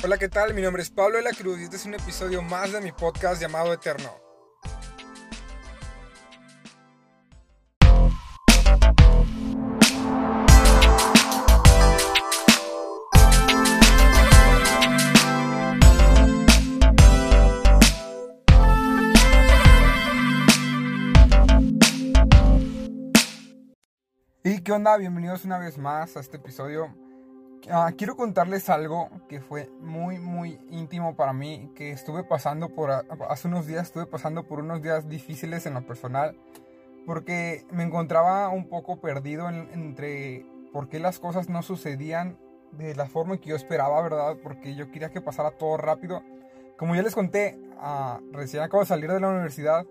Hola, ¿qué tal? Mi nombre es Pablo de la Cruz y este es un episodio más de mi podcast llamado Eterno. ¿Y qué onda? Bienvenidos una vez más a este episodio. Ah, quiero contarles algo que fue muy, muy íntimo para mí, que estuve pasando por, hace unos días, estuve pasando por unos días difíciles en lo personal, porque me encontraba un poco perdido entre por qué las cosas no sucedían de la forma que yo esperaba, ¿verdad? Porque yo quería que pasara todo rápido. Como ya les conté, ah, recién acabo de salir de la universidad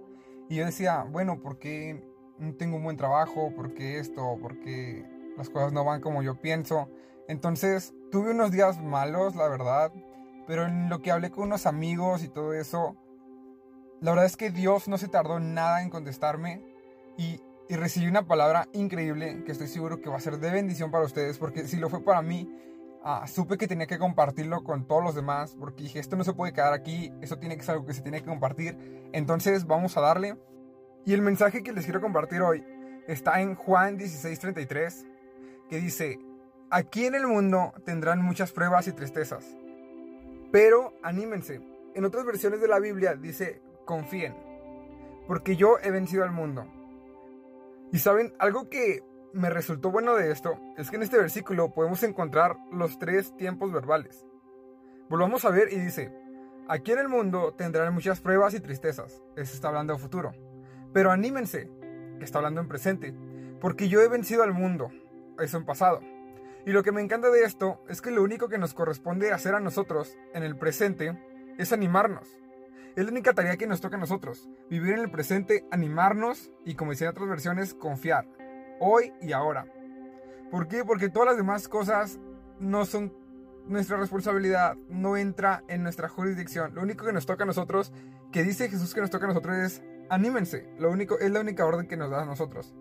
y yo decía, bueno, ¿por qué no tengo un buen trabajo? ¿Por qué esto? ¿Por qué las cosas no van como yo pienso? Entonces tuve unos días malos, la verdad, pero en lo que hablé con unos amigos y todo eso, la verdad es que Dios no se tardó nada en contestarme y, recibí una palabra increíble que estoy seguro que va a ser de bendición para ustedes, porque si lo fue para mí, ah, supe que tenía que compartirlo con todos los demás, porque dije, esto no se puede quedar aquí, eso tiene que ser algo que se tiene que compartir, entonces vamos a darle. Y el mensaje que les quiero compartir hoy está en Juan 16:33, que dice, Aquí en el mundo tendrán muchas pruebas y tristezas. Pero anímense. En otras versiones de la Biblia dice, confíen. Porque yo he vencido al mundo. Y saben, algo que me resultó bueno de esto es que en este versículo podemos encontrar los tres tiempos verbales. Volvamos a ver y dice, aquí en el mundo tendrán muchas pruebas y tristezas. Eso está hablando de futuro. Pero anímense, que está hablando en presente. Porque yo he vencido al mundo. Eso en pasado. Y lo que me encanta de esto es que lo único que nos corresponde hacer a nosotros en el presente es animarnos. Es la única tarea que nos toca a nosotros. Vivir en el presente, animarnos y, como decían otras versiones, confiar. Hoy y ahora. ¿Por qué? Porque todas las demás cosas no son nuestra responsabilidad, no entra en nuestra jurisdicción. Lo único que nos toca a nosotros, que dice Jesús que nos toca a nosotros es anímense. Lo único, es la única orden que nos da a nosotros.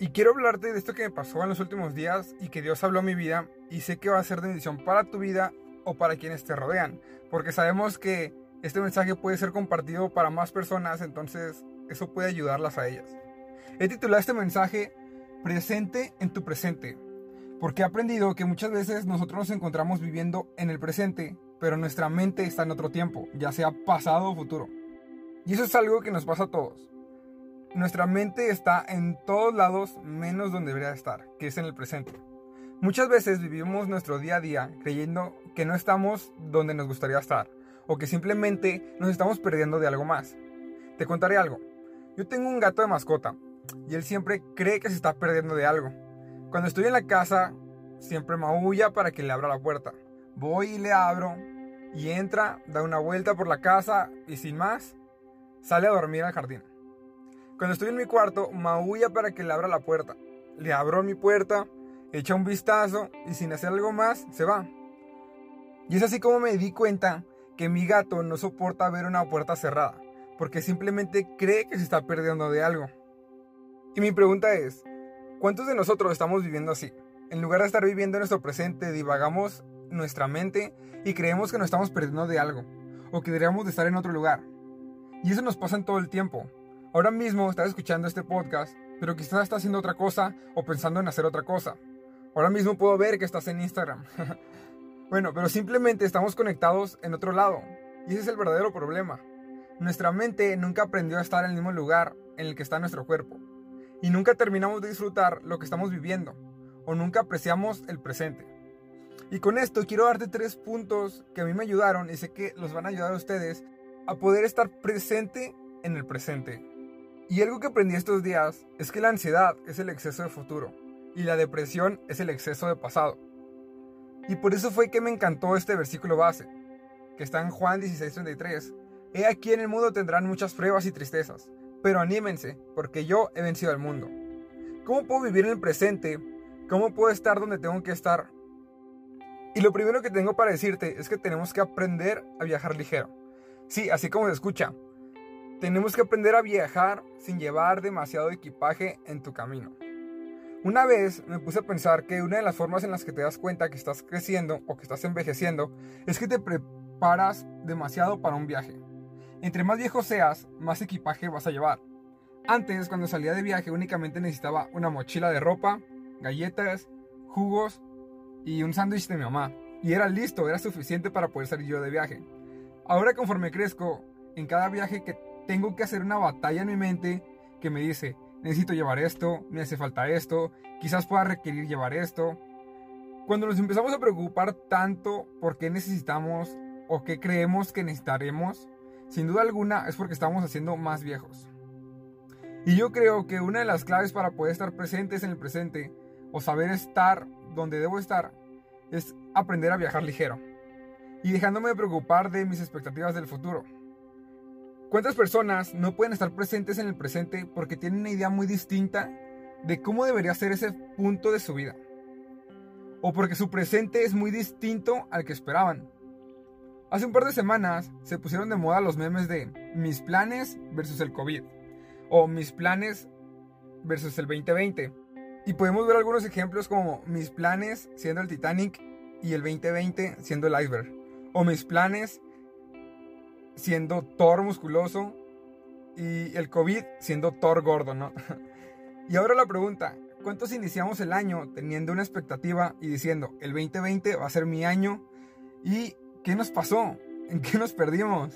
Y quiero hablarte de esto que me pasó en los últimos días y que Dios habló a mi vida y sé que va a ser de bendición para tu vida o para quienes te rodean, porque sabemos que este mensaje puede ser compartido para más personas, entonces eso puede ayudarlas a ellas. He titulado este mensaje Presente en tu presente, porque he aprendido que muchas veces nosotros nos encontramos viviendo en el presente, pero nuestra mente está en otro tiempo, ya sea pasado o futuro. Y eso es algo que nos pasa a todos. Nuestra mente está en todos lados menos donde debería estar, que es en el presente. Muchas veces vivimos nuestro día a día creyendo que no estamos donde nos gustaría estar o que simplemente nos estamos perdiendo de algo más. Te contaré algo. Yo tengo un gato de mascota y él siempre cree que se está perdiendo de algo. Cuando estoy en la casa, siempre maulla para que le abra la puerta. Voy y le abro y entra, da una vuelta por la casa y sin más, sale a dormir al jardín. Cuando estoy en mi cuarto, maulla para que le abra la puerta. Le abro mi puerta, echa un vistazo y sin hacer algo más, se va. Y es así como me di cuenta que mi gato no soporta ver una puerta cerrada, porque simplemente cree que se está perdiendo de algo. Y mi pregunta es, ¿cuántos de nosotros estamos viviendo así? En lugar de estar viviendo nuestro presente, divagamos nuestra mente y creemos que nos estamos perdiendo de algo, o que deberíamos de estar en otro lugar. Y eso nos pasa en todo el tiempo. Ahora mismo estás escuchando este podcast, pero quizás estás haciendo otra cosa o pensando en hacer otra cosa. Ahora mismo puedo ver que estás en Instagram. bueno, pero simplemente estamos conectados en otro lado. Y ese es el verdadero problema. Nuestra mente nunca aprendió a estar en el mismo lugar en el que está nuestro cuerpo. Y nunca terminamos de disfrutar lo que estamos viviendo. O nunca apreciamos el presente. Y con esto quiero darte tres puntos que a mí me ayudaron y sé que los van a ayudar a ustedes a poder estar presente en el presente. Y algo que aprendí estos días es que la ansiedad es el exceso de futuro y la depresión es el exceso de pasado. Y por eso fue que me encantó este versículo base, que está en Juan 16:33. He aquí en el mundo tendrán muchas pruebas y tristezas, pero anímense, porque yo he vencido al mundo. ¿Cómo puedo vivir en el presente? ¿Cómo puedo estar donde tengo que estar? Y lo primero que tengo para decirte es que tenemos que aprender a viajar ligero. Sí, así como se escucha, tenemos que aprender a viajar sin llevar demasiado equipaje en tu camino. Una vez me puse a pensar que una de las formas en las que te das cuenta que estás creciendo o que estás envejeciendo es que te preparas demasiado para un viaje. Entre más viejo seas, más equipaje vas a llevar. Antes, cuando salía de viaje, únicamente necesitaba una mochila de ropa, galletas, jugos y un sándwich de mi mamá. Y era listo, era suficiente para poder salir yo de viaje. Ahora conforme crezco, en cada viaje que tengo que hacer una batalla en mi mente que me dice, necesito llevar esto, me hace falta esto, quizás pueda requerir llevar esto. Cuando nos empezamos a preocupar tanto por qué necesitamos o qué creemos que necesitaremos, sin duda alguna es porque estamos haciendo más viejos. Y yo creo que una de las claves para poder estar presentes en el presente o saber estar donde debo estar es aprender a viajar ligero y dejándome de preocupar de mis expectativas del futuro. ¿Cuántas personas no pueden estar presentes en el presente porque tienen una idea muy distinta de cómo debería ser ese punto de su vida? O porque su presente es muy distinto al que esperaban. Hace un par de semanas se pusieron de moda los memes de mis planes versus el COVID o mis planes versus el 2020. Y podemos ver algunos ejemplos como mis planes siendo el Titanic y el 2020 siendo el iceberg. O mis planes siendo Thor musculoso y el COVID siendo Thor gordo, ¿no? y ahora la pregunta, ¿cuántos iniciamos el año teniendo una expectativa y diciendo, el 2020 va a ser mi año? ¿Y qué nos pasó? ¿En qué nos perdimos?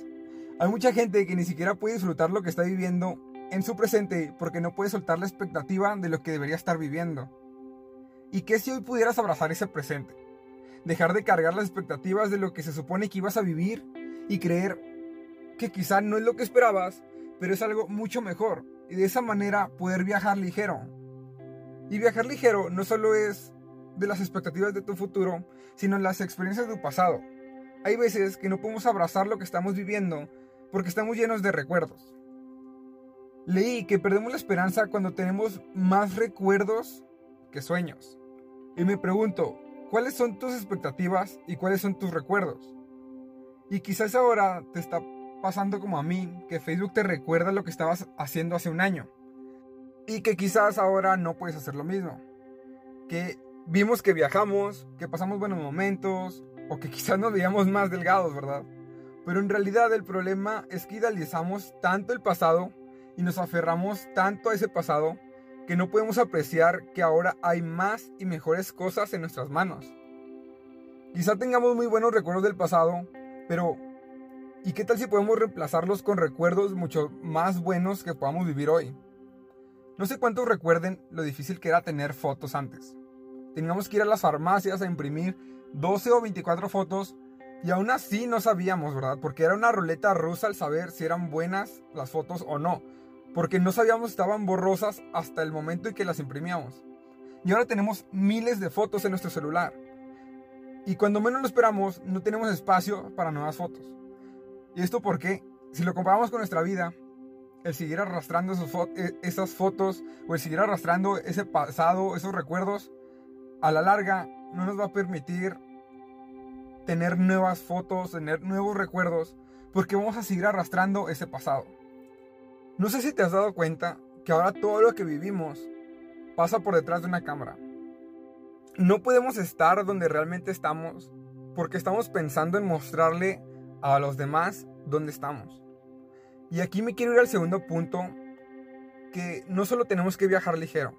Hay mucha gente que ni siquiera puede disfrutar lo que está viviendo en su presente porque no puede soltar la expectativa de lo que debería estar viviendo. ¿Y qué si hoy pudieras abrazar ese presente? Dejar de cargar las expectativas de lo que se supone que ibas a vivir y creer que quizá no es lo que esperabas, pero es algo mucho mejor. Y de esa manera poder viajar ligero. Y viajar ligero no solo es de las expectativas de tu futuro, sino las experiencias de tu pasado. Hay veces que no podemos abrazar lo que estamos viviendo porque estamos llenos de recuerdos. Leí que perdemos la esperanza cuando tenemos más recuerdos que sueños. Y me pregunto, ¿cuáles son tus expectativas y cuáles son tus recuerdos? Y quizás ahora te está pasando como a mí, que Facebook te recuerda lo que estabas haciendo hace un año. Y que quizás ahora no puedes hacer lo mismo. Que vimos que viajamos, que pasamos buenos momentos, o que quizás nos veíamos más delgados, ¿verdad? Pero en realidad el problema es que idealizamos tanto el pasado y nos aferramos tanto a ese pasado que no podemos apreciar que ahora hay más y mejores cosas en nuestras manos. Quizá tengamos muy buenos recuerdos del pasado, pero ¿Y qué tal si podemos reemplazarlos con recuerdos mucho más buenos que podamos vivir hoy? No sé cuántos recuerden lo difícil que era tener fotos antes. Teníamos que ir a las farmacias a imprimir 12 o 24 fotos y aún así no sabíamos, ¿verdad? Porque era una ruleta rusa al saber si eran buenas las fotos o no. Porque no sabíamos si estaban borrosas hasta el momento en que las imprimíamos. Y ahora tenemos miles de fotos en nuestro celular. Y cuando menos lo esperamos, no tenemos espacio para nuevas fotos. ¿Y esto porque Si lo comparamos con nuestra vida, el seguir arrastrando e, esas fotos o el seguir arrastrando ese pasado, esos recuerdos, a la larga no nos va a permitir tener nuevas fotos, tener nuevos recuerdos, porque vamos a seguir arrastrando ese pasado. No sé si te has dado cuenta que ahora todo lo que vivimos pasa por detrás de una cámara. No podemos estar donde realmente estamos porque estamos pensando en mostrarle a los demás dónde estamos. Y aquí me quiero ir al segundo punto, que no solo tenemos que viajar ligero,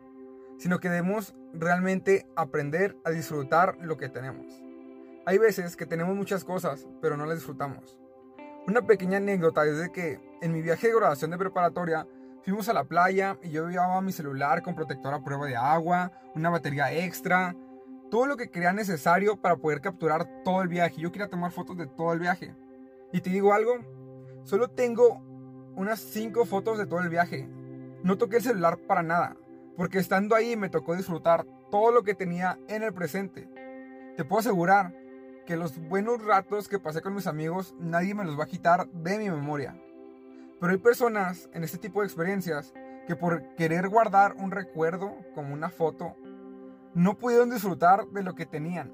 sino que debemos realmente aprender a disfrutar lo que tenemos. Hay veces que tenemos muchas cosas, pero no las disfrutamos. Una pequeña anécdota es de que en mi viaje de graduación de preparatoria fuimos a la playa y yo llevaba mi celular con protector a prueba de agua, una batería extra, todo lo que creía necesario para poder capturar todo el viaje. Yo quería tomar fotos de todo el viaje. Y te digo algo, solo tengo unas 5 fotos de todo el viaje. No toqué el celular para nada, porque estando ahí me tocó disfrutar todo lo que tenía en el presente. Te puedo asegurar que los buenos ratos que pasé con mis amigos nadie me los va a quitar de mi memoria. Pero hay personas en este tipo de experiencias que por querer guardar un recuerdo como una foto, no pudieron disfrutar de lo que tenían.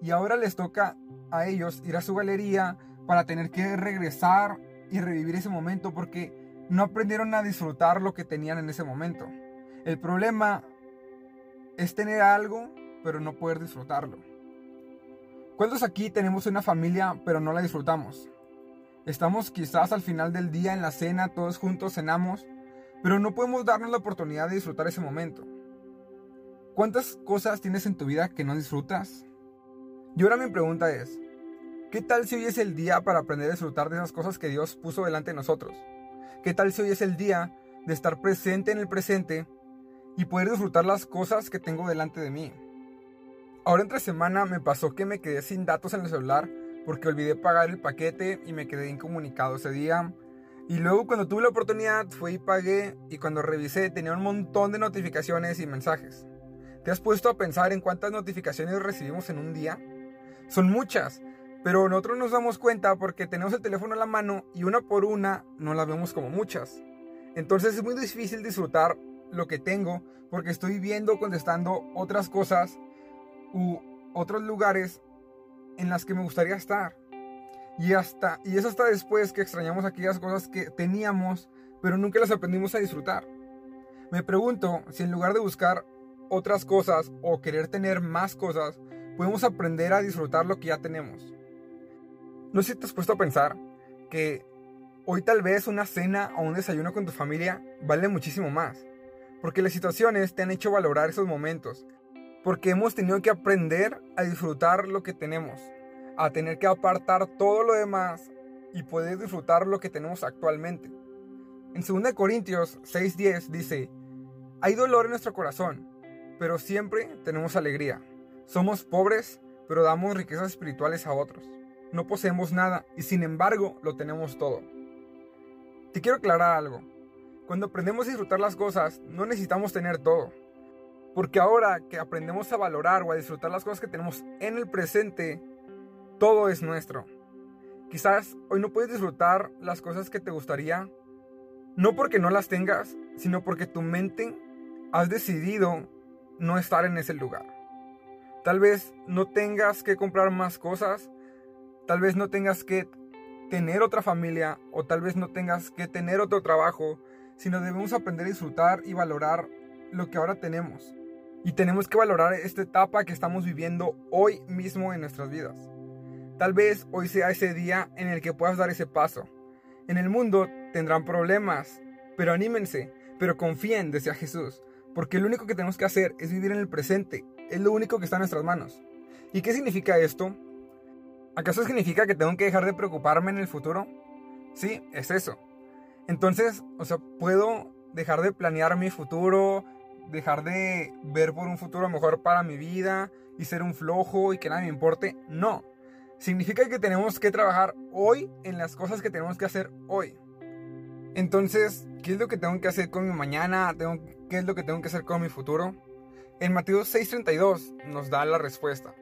Y ahora les toca a ellos ir a su galería, para tener que regresar y revivir ese momento porque no aprendieron a disfrutar lo que tenían en ese momento. El problema es tener algo, pero no poder disfrutarlo. ¿Cuántos aquí tenemos una familia, pero no la disfrutamos? Estamos quizás al final del día en la cena, todos juntos cenamos, pero no podemos darnos la oportunidad de disfrutar ese momento. ¿Cuántas cosas tienes en tu vida que no disfrutas? Y ahora mi pregunta es, ¿qué tal si hoy es el día para aprender a disfrutar de esas cosas que Dios puso delante de nosotros? ¿Qué tal si hoy es el día de estar presente en el presente y poder disfrutar las cosas que tengo delante de mí? Ahora entre semana me pasó que me quedé sin datos en el celular porque olvidé pagar el paquete y me quedé incomunicado ese día. Y luego cuando tuve la oportunidad fui y pagué y cuando revisé tenía un montón de notificaciones y mensajes. ¿Te has puesto a pensar en cuántas notificaciones recibimos en un día? Son muchas, pero nosotros nos damos cuenta porque tenemos el teléfono en la mano y una por una no las vemos como muchas. Entonces es muy difícil disfrutar lo que tengo porque estoy viendo, contestando otras cosas u otros lugares en las que me gustaría estar. Y, hasta, y es hasta después que extrañamos aquellas cosas que teníamos, pero nunca las aprendimos a disfrutar. Me pregunto si en lugar de buscar otras cosas o querer tener más cosas, podemos aprender a disfrutar lo que ya tenemos. No sé si te has puesto a pensar que hoy tal vez una cena o un desayuno con tu familia vale muchísimo más, porque las situaciones te han hecho valorar esos momentos, porque hemos tenido que aprender a disfrutar lo que tenemos, a tener que apartar todo lo demás y poder disfrutar lo que tenemos actualmente. En 2 Corintios 6:10 dice, hay dolor en nuestro corazón, pero siempre tenemos alegría. Somos pobres, pero damos riquezas espirituales a otros. No poseemos nada y sin embargo lo tenemos todo. Te quiero aclarar algo. Cuando aprendemos a disfrutar las cosas, no necesitamos tener todo. Porque ahora que aprendemos a valorar o a disfrutar las cosas que tenemos en el presente, todo es nuestro. Quizás hoy no puedes disfrutar las cosas que te gustaría, no porque no las tengas, sino porque tu mente has decidido no estar en ese lugar. Tal vez no tengas que comprar más cosas, tal vez no tengas que tener otra familia o tal vez no tengas que tener otro trabajo, sino debemos aprender a disfrutar y valorar lo que ahora tenemos. Y tenemos que valorar esta etapa que estamos viviendo hoy mismo en nuestras vidas. Tal vez hoy sea ese día en el que puedas dar ese paso. En el mundo tendrán problemas, pero anímense, pero confíen, decía Jesús, porque lo único que tenemos que hacer es vivir en el presente, es lo único que está en nuestras manos. ¿Y qué significa esto? ¿Acaso significa que tengo que dejar de preocuparme en el futuro? Sí, es eso. Entonces, o sea, puedo dejar de planear mi futuro, dejar de ver por un futuro mejor para mi vida y ser un flojo y que nada me importe. No. Significa que tenemos que trabajar hoy en las cosas que tenemos que hacer hoy. Entonces, ¿qué es lo que tengo que hacer con mi mañana? ¿Qué es lo que tengo que hacer con mi futuro? En Mateo 6:32 nos da la respuesta.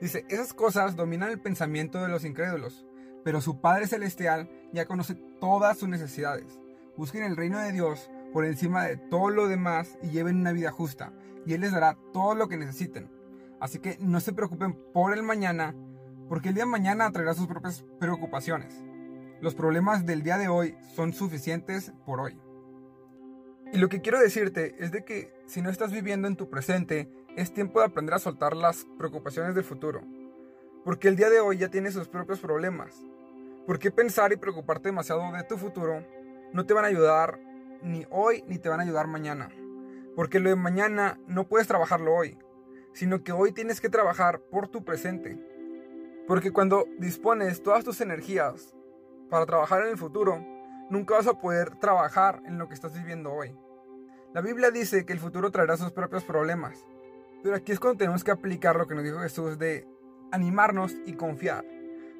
Dice, esas cosas dominan el pensamiento de los incrédulos, pero su Padre Celestial ya conoce todas sus necesidades. Busquen el reino de Dios por encima de todo lo demás y lleven una vida justa, y Él les dará todo lo que necesiten. Así que no se preocupen por el mañana, porque el día de mañana traerá sus propias preocupaciones. Los problemas del día de hoy son suficientes por hoy. Y lo que quiero decirte es de que si no estás viviendo en tu presente, es tiempo de aprender a soltar las preocupaciones del futuro. Porque el día de hoy ya tiene sus propios problemas. ¿Por qué pensar y preocuparte demasiado de tu futuro no te van a ayudar ni hoy ni te van a ayudar mañana. Porque lo de mañana no puedes trabajarlo hoy, sino que hoy tienes que trabajar por tu presente. Porque cuando dispones todas tus energías para trabajar en el futuro, nunca vas a poder trabajar en lo que estás viviendo hoy. La Biblia dice que el futuro traerá sus propios problemas. Pero aquí es cuando tenemos que aplicar lo que nos dijo Jesús de animarnos y confiar.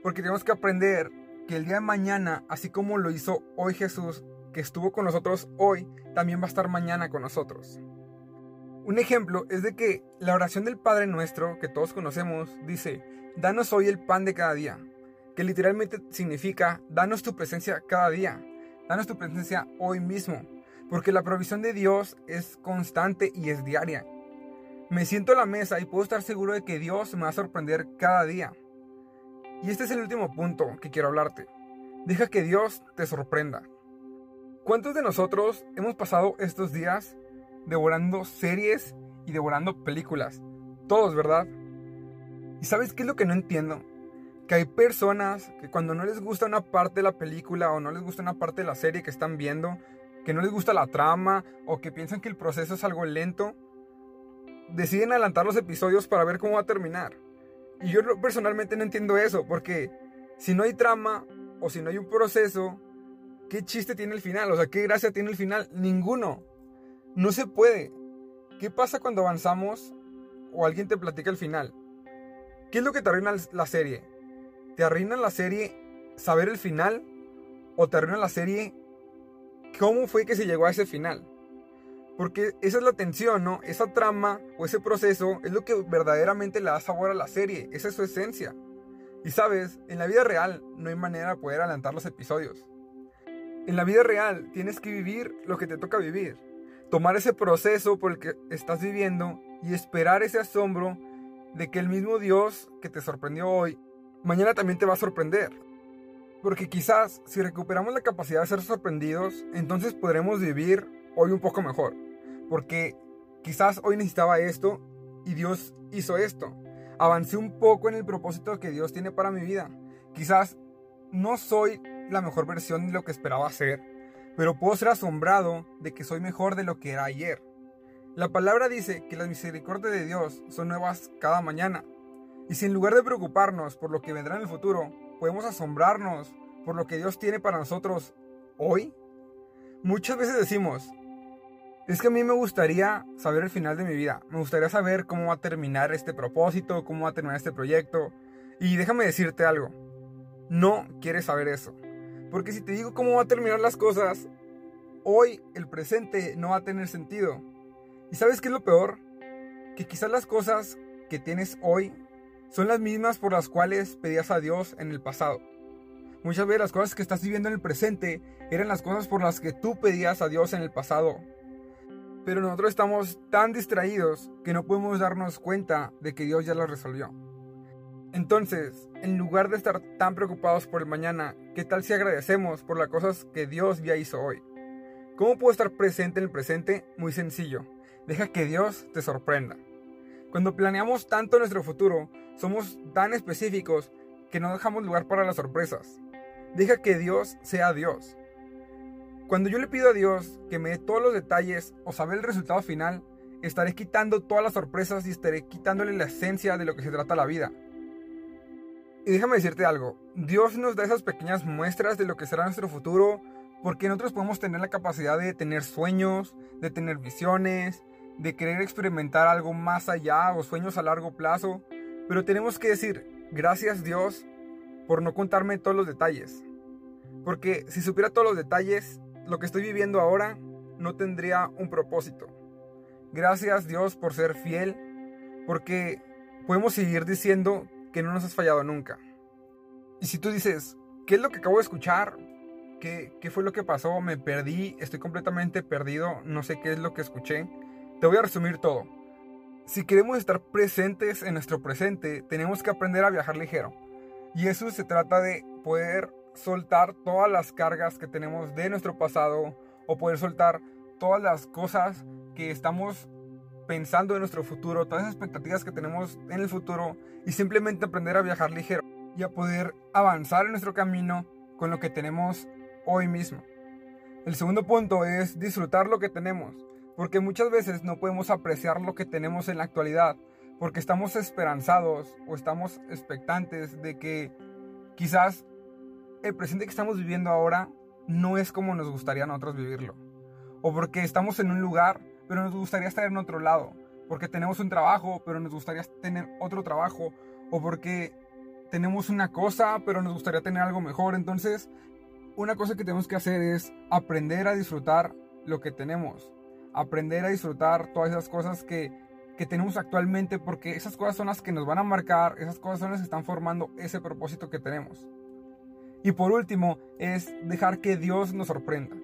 Porque tenemos que aprender que el día de mañana, así como lo hizo hoy Jesús, que estuvo con nosotros hoy, también va a estar mañana con nosotros. Un ejemplo es de que la oración del Padre Nuestro, que todos conocemos, dice, danos hoy el pan de cada día, que literalmente significa, danos tu presencia cada día, danos tu presencia hoy mismo, porque la provisión de Dios es constante y es diaria. Me siento a la mesa y puedo estar seguro de que Dios me va a sorprender cada día. Y este es el último punto que quiero hablarte. Deja que Dios te sorprenda. ¿Cuántos de nosotros hemos pasado estos días devorando series y devorando películas. Todos, ¿verdad? ¿Y sabes qué es lo que no entiendo? Que hay personas que cuando no les gusta una parte de la película o no les gusta una parte de la serie que están viendo, que no les gusta la trama o que piensan que el proceso es algo lento, deciden adelantar los episodios para ver cómo va a terminar. Y yo personalmente no entiendo eso, porque si no hay trama o si no hay un proceso, ¿qué chiste tiene el final? O sea, ¿qué gracia tiene el final? Ninguno. No se puede. ¿Qué pasa cuando avanzamos o alguien te platica el final? ¿Qué es lo que te arruina la serie? ¿Te arruina la serie saber el final? ¿O te arruina la serie cómo fue que se llegó a ese final? Porque esa es la tensión, ¿no? Esa trama o ese proceso es lo que verdaderamente le da sabor a la serie. Esa es su esencia. Y sabes, en la vida real no hay manera de poder adelantar los episodios. En la vida real tienes que vivir lo que te toca vivir. Tomar ese proceso por el que estás viviendo y esperar ese asombro de que el mismo Dios que te sorprendió hoy, mañana también te va a sorprender. Porque quizás si recuperamos la capacidad de ser sorprendidos, entonces podremos vivir hoy un poco mejor. Porque quizás hoy necesitaba esto y Dios hizo esto avancé un poco en el propósito que Dios tiene para mi vida. Quizás no soy la mejor versión de lo que esperaba ser, pero puedo ser asombrado de que soy mejor de lo que era ayer. La palabra dice que las misericordias de Dios son nuevas cada mañana. Y si en lugar de preocuparnos por lo que vendrá en el futuro, podemos asombrarnos por lo que Dios tiene para nosotros hoy, muchas veces decimos, es que a mí me gustaría saber el final de mi vida. Me gustaría saber cómo va a terminar este propósito, cómo va a terminar este proyecto. Y déjame decirte algo. No quieres saber eso. Porque si te digo cómo va a terminar las cosas, hoy el presente no va a tener sentido. ¿Y sabes qué es lo peor? Que quizás las cosas que tienes hoy son las mismas por las cuales pedías a Dios en el pasado. Muchas veces las cosas que estás viviendo en el presente eran las cosas por las que tú pedías a Dios en el pasado pero nosotros estamos tan distraídos que no podemos darnos cuenta de que Dios ya lo resolvió. Entonces, en lugar de estar tan preocupados por el mañana, ¿qué tal si agradecemos por las cosas que Dios ya hizo hoy? ¿Cómo puedo estar presente en el presente? Muy sencillo. Deja que Dios te sorprenda. Cuando planeamos tanto nuestro futuro, somos tan específicos que no dejamos lugar para las sorpresas. Deja que Dios sea Dios. Cuando yo le pido a Dios que me dé todos los detalles o saber el resultado final, estaré quitando todas las sorpresas y estaré quitándole la esencia de lo que se trata la vida. Y déjame decirte algo, Dios nos da esas pequeñas muestras de lo que será nuestro futuro, porque nosotros podemos tener la capacidad de tener sueños, de tener visiones, de querer experimentar algo más allá o sueños a largo plazo, pero tenemos que decir, gracias Dios por no contarme todos los detalles. Porque si supiera todos los detalles, lo que estoy viviendo ahora no tendría un propósito. Gracias Dios por ser fiel, porque podemos seguir diciendo que no nos has fallado nunca. Y si tú dices, ¿qué es lo que acabo de escuchar? ¿Qué, ¿Qué fue lo que pasó? Me perdí, estoy completamente perdido, no sé qué es lo que escuché. Te voy a resumir todo. Si queremos estar presentes en nuestro presente, tenemos que aprender a viajar ligero. Y eso se trata de poder soltar todas las cargas que tenemos de nuestro pasado o poder soltar todas las cosas que estamos pensando en nuestro futuro, todas las expectativas que tenemos en el futuro y simplemente aprender a viajar ligero y a poder avanzar en nuestro camino con lo que tenemos hoy mismo. El segundo punto es disfrutar lo que tenemos, porque muchas veces no podemos apreciar lo que tenemos en la actualidad, porque estamos esperanzados o estamos expectantes de que quizás el presente que estamos viviendo ahora no es como nos gustaría a nosotros vivirlo. O porque estamos en un lugar, pero nos gustaría estar en otro lado. Porque tenemos un trabajo, pero nos gustaría tener otro trabajo. O porque tenemos una cosa, pero nos gustaría tener algo mejor. Entonces, una cosa que tenemos que hacer es aprender a disfrutar lo que tenemos. Aprender a disfrutar todas esas cosas que, que tenemos actualmente, porque esas cosas son las que nos van a marcar, esas cosas son las que están formando ese propósito que tenemos. Y por último, es dejar que Dios nos sorprenda.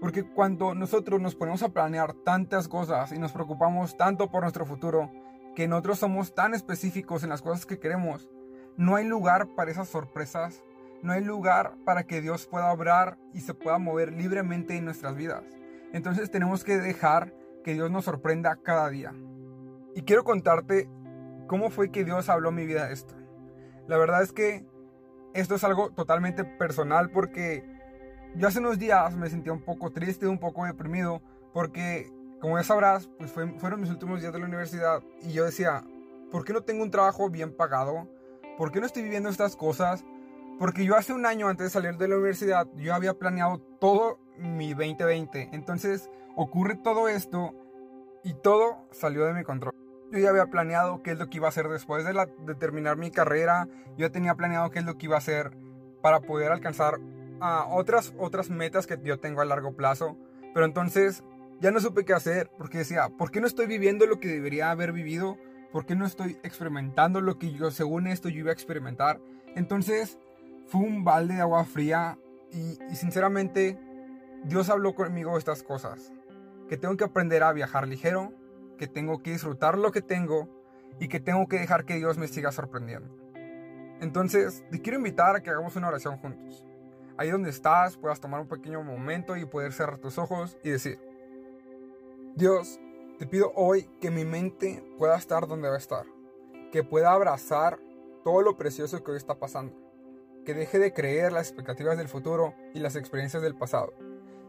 Porque cuando nosotros nos ponemos a planear tantas cosas y nos preocupamos tanto por nuestro futuro, que nosotros somos tan específicos en las cosas que queremos, no hay lugar para esas sorpresas, no hay lugar para que Dios pueda obrar y se pueda mover libremente en nuestras vidas. Entonces tenemos que dejar que Dios nos sorprenda cada día. Y quiero contarte cómo fue que Dios habló mi vida esto. La verdad es que esto es algo totalmente personal porque yo hace unos días me sentía un poco triste, un poco deprimido, porque como ya sabrás, pues fueron mis últimos días de la universidad y yo decía, ¿por qué no tengo un trabajo bien pagado? ¿Por qué no estoy viviendo estas cosas? Porque yo hace un año antes de salir de la universidad, yo había planeado todo mi 2020. Entonces ocurre todo esto y todo salió de mi control. Yo ya había planeado qué es lo que iba a hacer después de, la, terminar mi carrera. Yo ya tenía planeado qué es lo que iba a hacer para poder alcanzar otras, otras metas que yo tengo a largo plazo. Pero entonces ya no supe qué hacer porque decía, ¿por qué no estoy viviendo lo que debería haber vivido? ¿Por qué no estoy experimentando lo que yo, según esto, yo iba a experimentar? Entonces fue un balde de agua fría y, y sinceramente Dios habló conmigo estas cosas. Que tengo que aprender a viajar ligero, que tengo que disfrutar lo que tengo y que tengo que dejar que Dios me siga sorprendiendo. Entonces, te quiero invitar a que hagamos una oración juntos. Ahí donde estás, puedas tomar un pequeño momento y poder cerrar tus ojos y decir, Dios, te pido hoy que mi mente pueda estar donde va a estar, que pueda abrazar todo lo precioso que hoy está pasando, que deje de creer las expectativas del futuro y las experiencias del pasado,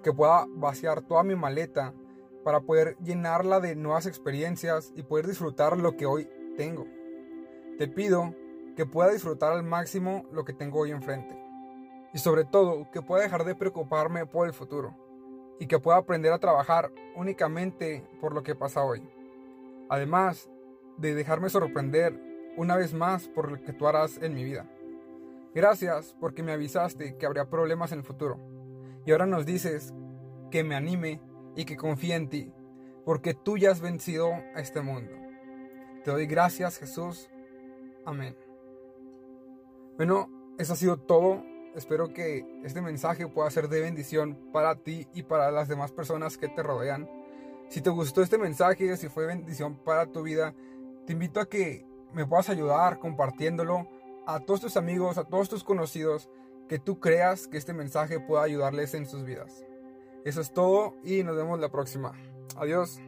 que pueda vaciar toda mi maleta para poder llenarla de nuevas experiencias y poder disfrutar lo que hoy tengo. Te pido que pueda disfrutar al máximo lo que tengo hoy enfrente. Y sobre todo, que pueda dejar de preocuparme por el futuro. Y que pueda aprender a trabajar únicamente por lo que pasa hoy. Además de dejarme sorprender una vez más por lo que tú harás en mi vida. Gracias porque me avisaste que habría problemas en el futuro. Y ahora nos dices que me anime y que confíe en ti, porque tú ya has vencido a este mundo. Te doy gracias Jesús. Amén. Bueno, eso ha sido todo. Espero que este mensaje pueda ser de bendición para ti y para las demás personas que te rodean. Si te gustó este mensaje, si fue bendición para tu vida, te invito a que me puedas ayudar compartiéndolo a todos tus amigos, a todos tus conocidos, que tú creas que este mensaje pueda ayudarles en sus vidas. Eso es todo y nos vemos la próxima. Adiós.